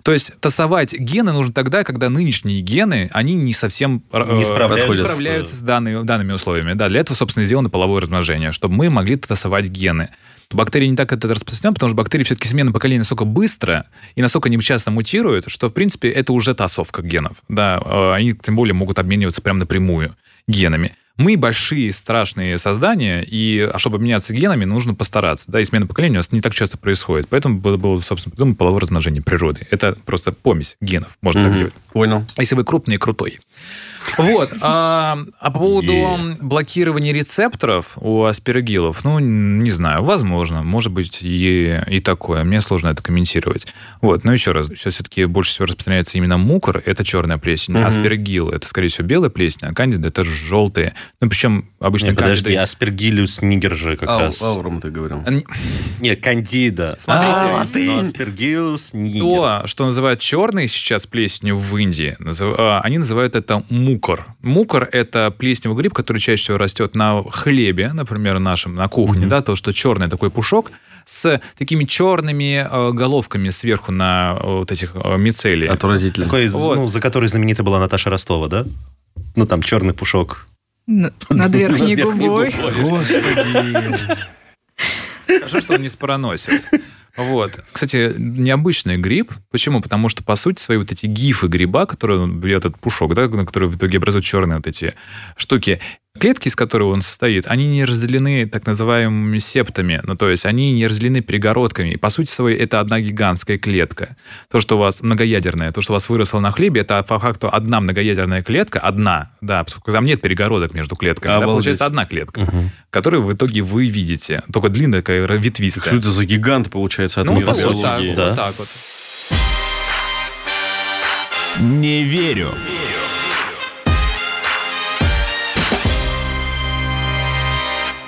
То есть тасовать гены нужно тогда, когда нынешние гены, они не совсем э, Не справляются не с- справляются с данными, данными условиями. Да, для этого, собственно, сделано половое размножение, чтобы мы могли тасовать гены. У бактерий не так это распространено, потому что бактерии все-таки смена поколений настолько быстро и настолько нечасто мутируют, что, в принципе, это уже тасовка генов. Да, э, они тем более могут обмениваться прямо напрямую генами. Мы большие, страшные создания, и а чтобы обменяться генами, нужно постараться. Да, и смена поколения у нас не так часто происходит. Поэтому было, было собственно, придумано половое размножение природы. Это просто помесь генов, можно так Мгм. делать. Понял. Если вы крупный и крутой. Вот. А, а по поводу Е. блокирования рецепторов у аспирагилов, ну, не знаю, возможно, может быть и, и такое. Мне сложно это комментировать. Вот, но еще раз, сейчас все-таки больше всего распространяется именно мукор, это черная плесень, Мгм. аспирагил, это, скорее всего, белая плесень, а кандида это желтые. Ну, причем обычно Не, подожди, кандиды- аспергиллюс нигер же как Ау- раз. Аурум ты говорил. Нет, кандида. Смотрите, А, латынь. но аспергиллюс нигер. То, что называют черной сейчас плесенью в Индии, назыв- а, они называют это мукор. Мукор – это плесневый гриб, который чаще всего растет на хлебе, например, нашем, на кухне, да, то, что черный такой пушок с такими черными э, головками сверху на э, вот этих э, мицелий. Отвратительно. Такой, Вот. ну, за который знаменита была Наташа Ростова, да? Ну, там черный пушок. Над верхней Над верхней губой. Господи. Хорошо, что он не спороносил. Вот. Кстати, необычный гриб. Почему? Потому что, по сути, свои вот эти гифы гриба, которые этот пушок, да, на который в итоге образуют черные вот эти штуки, клетки, из которых он состоит, они не разделены так называемыми септами. Ну, то есть они не разделены перегородками. И, по сути своей, это одна гигантская клетка. То, что у вас многоядерная, то, что у вас выросло на хлебе, это по факту одна многоядерная клетка, одна, да, поскольку там нет перегородок между клетками. Да, получается одна клетка, которую в итоге вы видите. Только длинная, такая ветвистая. Что это за гигант, получается, от Ну, вот, так, вот, да. вот так вот. Не верю.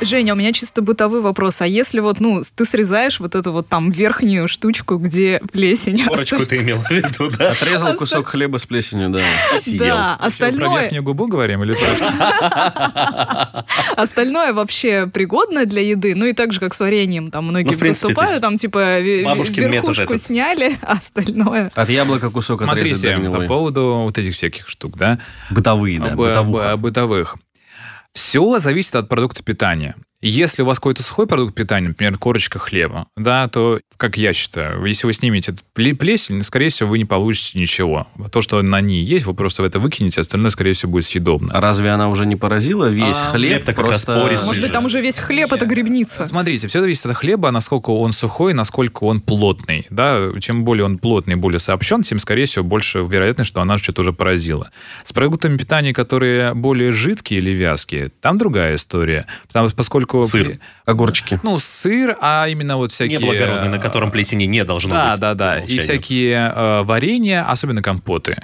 Женя, у меня чисто бытовой вопрос. А если вот, ну, ты срезаешь вот эту вот там верхнюю штучку, где плесень Корочку ты имел в виду, да? Отрезал кусок хлеба с плесенью, да. Съел. Да, Вообще, Про остальное, верхнюю губу говорим или что? остальное вообще пригодно для еды. Ну и так же, как с вареньем. Там многие Ну, в принципе, поступают, ты- там типа верхушку сняли, а остальное... От яблока кусок отрезать Смотрите, по поводу вот этих всяких штук, да? Бытовые, да, бытовых. Все зависит от продукта питания. Если у вас какой-то сухой продукт питания, например, корочка хлеба, да, то, как я считаю, если вы снимете плесень, скорее всего, вы не получите ничего. То, что на ней есть, вы просто в это выкинете, остальное, скорее всего, будет съедобно. А разве она уже не поразила весь А, хлеб? хлеб-то как раз просто... пористый Может быть, там уже весь хлеб — это грибница. Смотрите, все зависит от хлеба, насколько он сухой, насколько он плотный. Да? Чем более он плотный, более сообщен, тем, скорее всего, больше вероятность, что она что-то уже поразила. С продуктами питания, которые более жидкие или вязкие, там другая история. Потому, поскольку... Сыр. Огурчики. Ну, сыр, а именно вот всякие... Неблагородный, на котором плесени не должно да, быть. Да, да, по И всякие э, варенья, особенно компоты.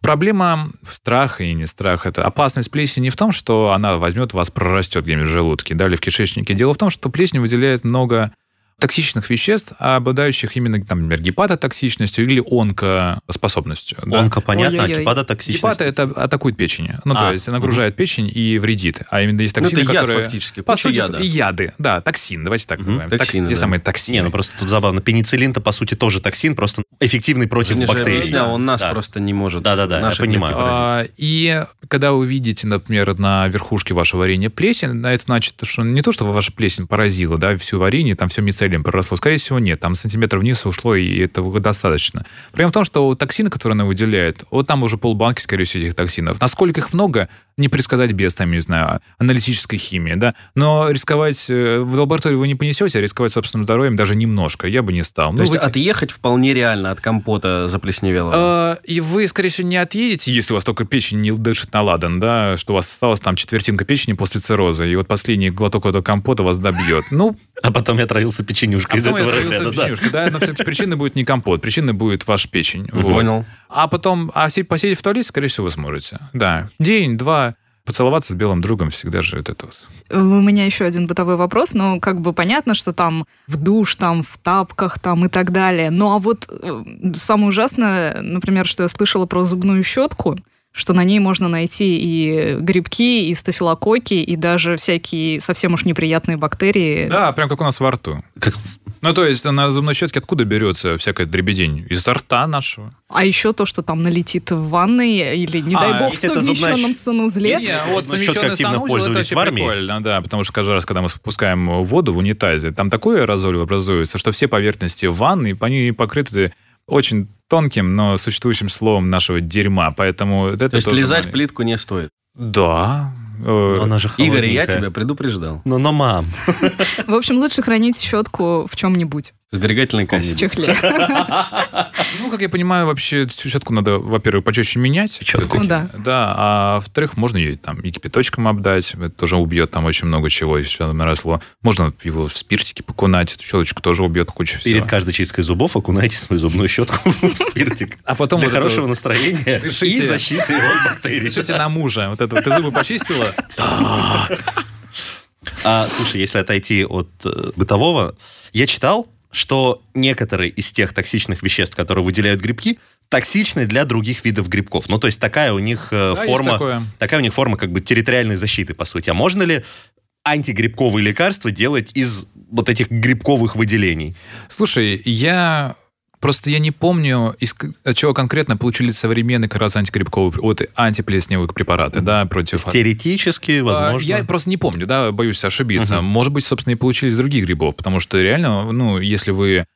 Проблема страха и не страха. Это опасность плесени не в том, что она возьмет вас, прорастет где-нибудь в желудке, да, или в кишечнике. Дело в том, что плесень выделяет много токсичных веществ, обладающих именно, там, например, гепатотоксичностью или онкоспособностью. да. Онко, понятно, а Ой-ой-ой. гепатотоксичность. Гепата это атакует печень. Ну, А, то есть нагружает печень и вредит. А именно есть токсины, Ну, это яд которые... фактически, По сути, яда. яды. Да, токсин, давайте так Мгм, называем. Токс- токсины, те да. самые токсины. Не, ну просто тут забавно. Пенициллин-то, по сути, тоже токсин, просто эффективный против Женя же бактерий. объяснял, он нас Да. просто не может. Да-да-да, я понимаю. А, И когда вы видите, например, на верхушке вашего варенья плесень, это значит, что не то, что ваша плесень поразила, да, всю варенье, там все мицелием проросло. Скорее всего, нет. Там сантиметр вниз ушло, и этого достаточно. Проблема в том, что токсины, которые она выделяет, вот там уже полбанки, скорее всего, этих токсинов. Насколько их много, не предсказать без, там, не знаю, аналитической химии, да. Но рисковать э, в лаборатории вы не понесете, а рисковать собственным здоровьем даже немножко я бы не стал. То Ну, есть вы- отъехать вполне реально от компота заплесневелого. А, И вы, скорее всего, не отъедете, если у вас только печень не дышит на ладан, да, что у вас осталось там четвертинка печени после цирроза, и вот последний глоток этого компота вас добьет. Ну, А потом я отравился печенюшкой из этого разряда. да. печенюшкой, да, но все-таки причиной будет не компот, причиной будет ваша печень. Вот. Понял. А потом, а посидеть в туалете, скорее всего, вы сможете. Да. День, два, Поцеловаться с белым другом всегда же это вот. У меня еще один бытовой вопрос, но как бы понятно, что там в душ, там в тапках, там и так далее. Ну а вот э, самое ужасное, например, что я слышала про зубную щетку, что на ней можно найти и грибки, и стафилококки, и даже всякие совсем уж неприятные бактерии. Да, прям как у нас во рту. Как Ну, то есть на зубной щетке откуда берется всякая дребедень? Из рта нашего. А еще то, что там налетит в ванной, или, не А, дай бог, в зубная совмещенном щ- санузле. Не, вот совмещенный активно санузел, это армии. прикольно, да, потому что каждый раз, когда мы спускаем воду в унитазе, там такой аэрозоль образуется, что все поверхности ванны, они покрыты очень тонким, но существующим словом нашего дерьма, поэтому это То есть тоже лизать маленький- плитку не стоит. Да. Э, Но она же Игорь, я тебя предупреждал. Ну, но мам. В общем, лучше хранить щетку в чем-нибудь. В сберегательной В кассе. чехле. Ну, как я понимаю, вообще всю щетку надо, во-первых, почаще менять. Щетку? Да. Да, а во-вторых, можно ее там и кипяточком обдать, это тоже убьет там очень много чего, еще наросло. Можно его в спиртике покунать, эту щеточку тоже убьет кучу всего. Перед каждой чисткой зубов окунайте свою зубную щетку в спиртик. А потом Для хорошего настроения и Дышите. защиты от бактерий. Пишите на мужа. Вот это вот. Ты зубы почистила? А, слушай, если отойти от э, бытового, я читал, что некоторые из тех токсичных веществ, которые выделяют грибки, токсичны для других видов грибков. Ну, то есть такая у них э, Да, форма, такая у них форма как бы территориальной защиты, по сути. А можно ли антигрибковые лекарства делать из вот этих грибковых выделений? Слушай, я... Просто я не помню, из от чего конкретно получили современные как раз антигрибковые, вот антиплесневые препараты, да, против... Теоретически, А, возможно. Я просто не помню, да, боюсь ошибиться. Может быть, собственно, и получили из других грибов, потому что реально, ну, если вы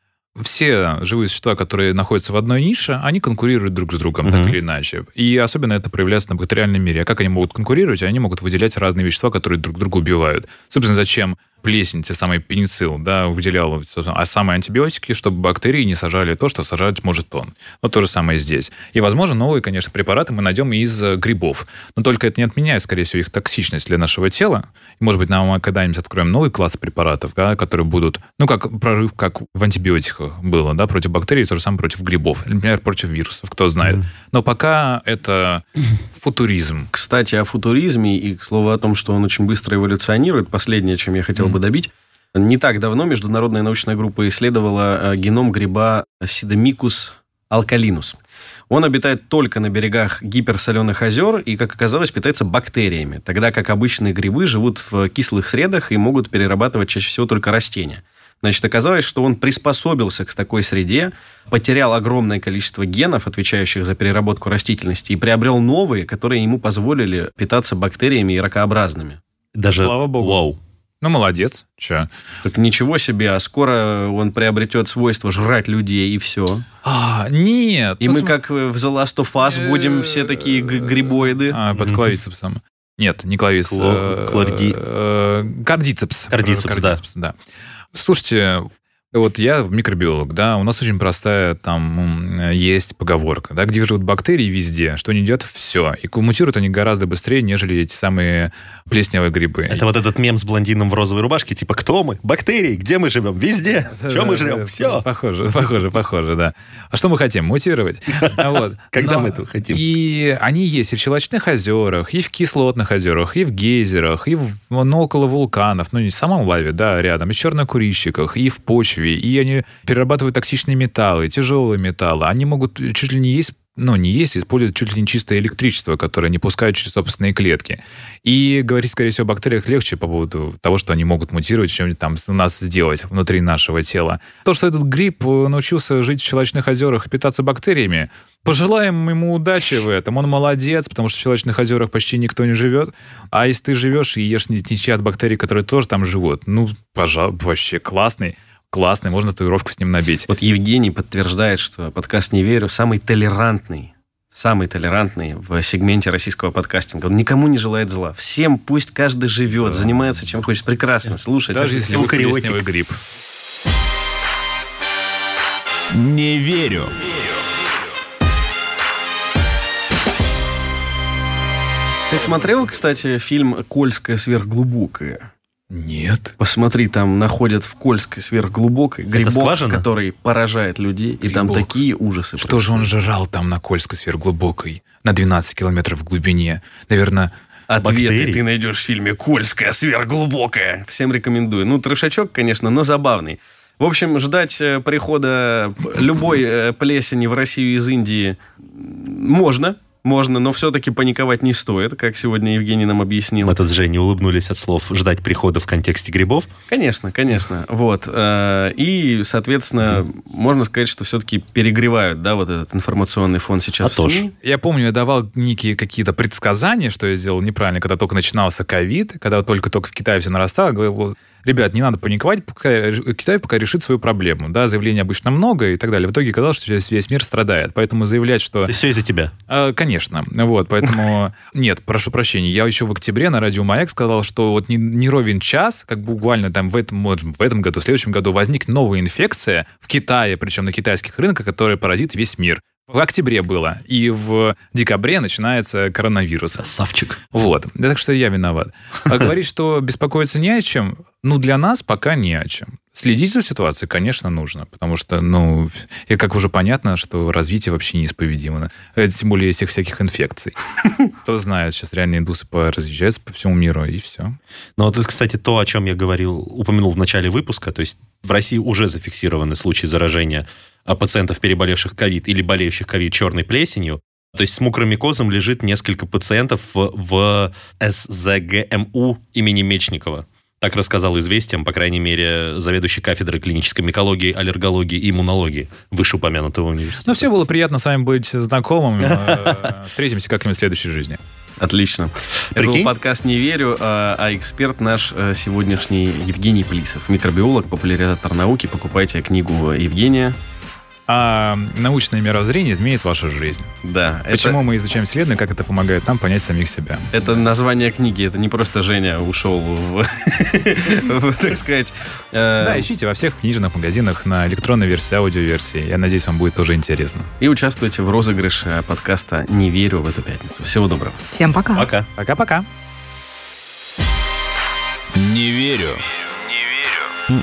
все живые существа, которые находятся в одной нише, они конкурируют друг с другом, так Мгм. или иначе. И особенно это проявляется на бактериальном мире. А как они могут конкурировать? Они могут выделять разные вещества, которые друг друга убивают. Собственно, зачем плесень, те самые пеницилл, да, выделял, а самые антибиотики, чтобы бактерии не сажали то, что сажать может он. Вот то же самое здесь. И, возможно, новые, конечно, препараты мы найдем из э, грибов. Но только это не отменяет, скорее всего, их токсичность для нашего тела. И, может быть, нам когда-нибудь откроем новый класс препаратов, да, которые будут, ну, как прорыв, как в антибиотиках было, да, против бактерий, то же самое против грибов. Например, против вирусов, кто знает. Но пока это футуризм. Кстати, о футуризме и, к слову, о том, что он очень быстро эволюционирует, последнее, чем я хотел бы добить. Не так давно международная научная группа исследовала э, геном гриба Сидомикус алкалинус. Он обитает только на берегах гиперсоленых озер и, как оказалось, питается бактериями, тогда как обычные грибы живут в кислых средах и могут перерабатывать чаще всего только растения. Значит, оказалось, что он приспособился к такой среде, потерял огромное количество генов, отвечающих за переработку растительности, и приобрел новые, которые ему позволили питаться бактериями и ракообразными. Даже... Слава богу. Вау. Ну, молодец. Че? Так ничего себе, а скоро он приобретет свойство жрать людей, и все. А, нет. И ну, мы, как в The Last of Us, будем все такие грибоиды. А, под клавицепсом. Нет, не клавиц. Кло- э, кларди- э, Кардицепс. Кардицепс, да. да. Слушайте, вот я микробиолог, да, у нас очень простая там есть поговорка, да, где живут бактерии везде, что не идет, все. И мутируют они гораздо быстрее, нежели эти самые плесневые грибы. Это вот этот мем с блондином в розовой рубашке, типа, кто мы? Бактерии, где мы живем? Везде. Что мы жрем? Все. Похоже, похоже, похоже, да. А что мы хотим? Мутировать. А. Когда мы этого хотим? И они есть и в щелочных озерах, и в кислотных озерах, и в гейзерах, и около вулканов, ну, не в самом лаве, да, рядом, и в чернокурильщиках, и в почве, и они перерабатывают токсичные металлы, тяжелые металлы. Они могут чуть ли не есть ну, не есть, используют чуть ли не чистое электричество, которое не пускают через собственные клетки. И говорить, скорее всего, о бактериях легче по поводу того, что они могут мутировать, чем там нас сделать внутри нашего тела. То, что этот гриб э, научился жить в щелочных озерах и питаться бактериями, пожелаем ему удачи в этом. Он молодец, потому что в щелочных озерах почти никто не живет. А если ты живешь и ешь те от бактерий, которые тоже там живут, ну, пожалуй, вообще классный. Классный, можно татуировку с ним набить. Вот Евгений подтверждает, что подкаст «Не верю» самый толерантный, самый толерантный в сегменте российского подкастинга. Он никому не желает зла. Всем пусть каждый живет, занимается чем хочет. Прекрасно, слушать. Даже если вы плесневый гриб. Не верю. Ты смотрел, кстати, фильм «Кольское сверхглубокое»? Нет. Посмотри, там находят в Кольской сверхглубокой грибок, который поражает людей, и там Грибок. такие ужасы. Что же он жрал там на Кольской сверхглубокой, на 12 километров в глубине? Наверное, Ответы Бактерий? ты найдешь в фильме «Кольская сверхглубокая». Всем рекомендую. Ну, трешачок, конечно, но забавный. В общем, ждать э, прихода любой э, плесени в Россию из Индии можно, можно, но все-таки паниковать не стоит, как сегодня Евгений нам объяснил. Мы тут с Женей улыбнулись от слов «ждать прихода в контексте грибов». Конечно, конечно. Вот. э, И, соответственно, можно сказать, что все-таки перегревают, да, вот этот информационный фон сейчас А в. СМИ. Я помню, я давал некие какие-то предсказания, что я сделал неправильно, когда только начинался ковид, когда только-только в Китае все нарастало, говорил, ребят, не надо паниковать, пока, Китай пока решит свою проблему. Да, заявлений обычно много и так далее. В итоге казалось, что весь, весь мир страдает. Поэтому заявлять, что... Это все из-за тебя. Э, Конечно. Вот, поэтому... Нет, прошу прощения. Я еще в октябре на радио «Маяк» сказал, что вот не, не ровен час, как буквально там в этом, вот в этом году, в следующем году возникнет новая инфекция в Китае, причем на китайских рынках, которая поразит весь мир. В октябре было. И в декабре начинается коронавирус. Красавчик. Вот. Да так что я виноват. А говорить, что беспокоиться не о чем, ну, для нас пока не о чем. Следить за ситуацией, конечно, нужно, потому что, ну, и как уже понятно, что развитие вообще неисповедимо. Это тем более этих всяких инфекций. Кто знает, сейчас реально индусы разъезжаются по всему миру, и все. Но вот это, кстати, то, о чем я говорил, упомянул в начале выпуска. То есть в России уже зафиксированы случаи заражения а, пациентов, переболевших ковид или болеющих ковид черной плесенью. То есть с мукромикозом лежит несколько пациентов в, в СЗГМУ имени Мечникова. Так рассказал известиям, по крайней мере, заведующий кафедрой клинической микологии, аллергологии и иммунологии вышеупомянутого университета. Ну, все было приятно с вами быть знакомым. Э, Встретимся как-нибудь в следующей жизни. Отлично. Это был Прикинь? подкаст «Не верю», а, а эксперт наш э, сегодняшний Евгений Плисов. Микробиолог, популяризатор науки. Покупайте книгу Евгения. А научное мировоззрение изменит вашу жизнь. Да. это- Почему мы изучаем Вселенную, как это помогает нам понять самих себя. Это название книги, это не просто Женя ушел в, так сказать... э, Да, ищите во всех книжных магазинах на электронной версии, аудиоверсии. Я надеюсь, вам будет тоже интересно. И участвуйте в розыгрыше подкаста «Не верю» в эту пятницу. Всего доброго. Всем пока. Пока. Пока-пока. Не верю. Не верю.